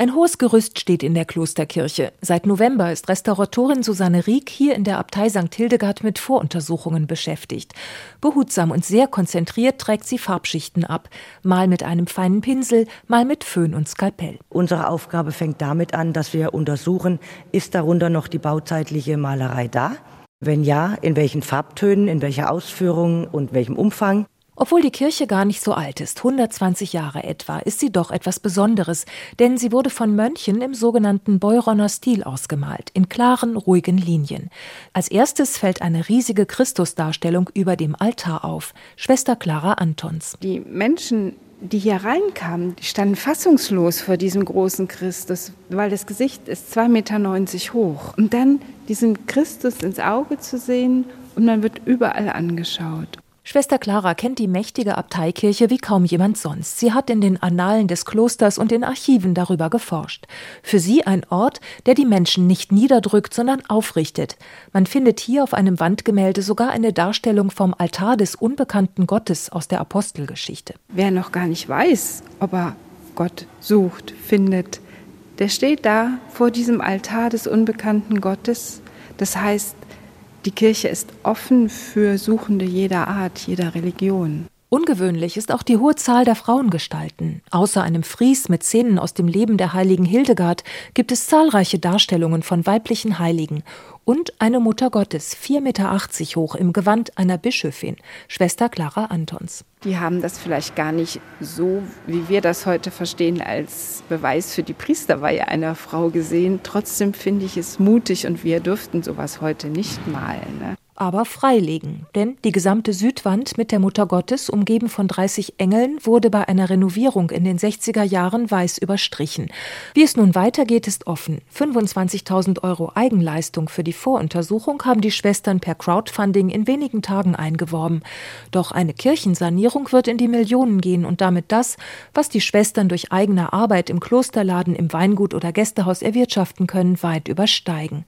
Ein hohes Gerüst steht in der Klosterkirche. Seit November ist Restauratorin Susanne Rieck hier in der Abtei St. Hildegard mit Voruntersuchungen beschäftigt. Behutsam und sehr konzentriert trägt sie Farbschichten ab, mal mit einem feinen Pinsel, mal mit Föhn und Skalpell. Unsere Aufgabe fängt damit an, dass wir untersuchen, ist darunter noch die bauzeitliche Malerei da? Wenn ja, in welchen Farbtönen, in welcher Ausführung und welchem Umfang? Obwohl die Kirche gar nicht so alt ist, 120 Jahre etwa, ist sie doch etwas Besonderes, denn sie wurde von Mönchen im sogenannten Beuroner Stil ausgemalt, in klaren, ruhigen Linien. Als erstes fällt eine riesige Christusdarstellung über dem Altar auf, Schwester Clara Antons. Die Menschen die hier reinkamen, die standen fassungslos vor diesem großen Christus, weil das Gesicht ist 2,90 Meter hoch. Und dann diesen Christus ins Auge zu sehen und man wird überall angeschaut. Schwester Clara kennt die mächtige Abteikirche wie kaum jemand sonst. Sie hat in den Annalen des Klosters und in Archiven darüber geforscht. Für sie ein Ort, der die Menschen nicht niederdrückt, sondern aufrichtet. Man findet hier auf einem Wandgemälde sogar eine Darstellung vom Altar des unbekannten Gottes aus der Apostelgeschichte. Wer noch gar nicht weiß, ob er Gott sucht, findet, der steht da vor diesem Altar des unbekannten Gottes. Das heißt, die Kirche ist offen für Suchende jeder Art, jeder Religion. Ungewöhnlich ist auch die hohe Zahl der Frauengestalten. Außer einem Fries mit Szenen aus dem Leben der heiligen Hildegard gibt es zahlreiche Darstellungen von weiblichen Heiligen und eine Mutter Gottes, 4,80 Meter hoch, im Gewand einer Bischöfin, Schwester Clara Antons. Die haben das vielleicht gar nicht so, wie wir das heute verstehen, als Beweis für die Priesterweihe einer Frau gesehen. Trotzdem finde ich es mutig und wir dürften sowas heute nicht malen. Ne? Aber freilegen. Denn die gesamte Südwand mit der Mutter Gottes, umgeben von 30 Engeln, wurde bei einer Renovierung in den 60er Jahren weiß überstrichen. Wie es nun weitergeht, ist offen. 25.000 Euro Eigenleistung für die Voruntersuchung haben die Schwestern per Crowdfunding in wenigen Tagen eingeworben. Doch eine Kirchensanierung wird in die Millionen gehen und damit das, was die Schwestern durch eigene Arbeit im Klosterladen, im Weingut oder Gästehaus erwirtschaften können, weit übersteigen.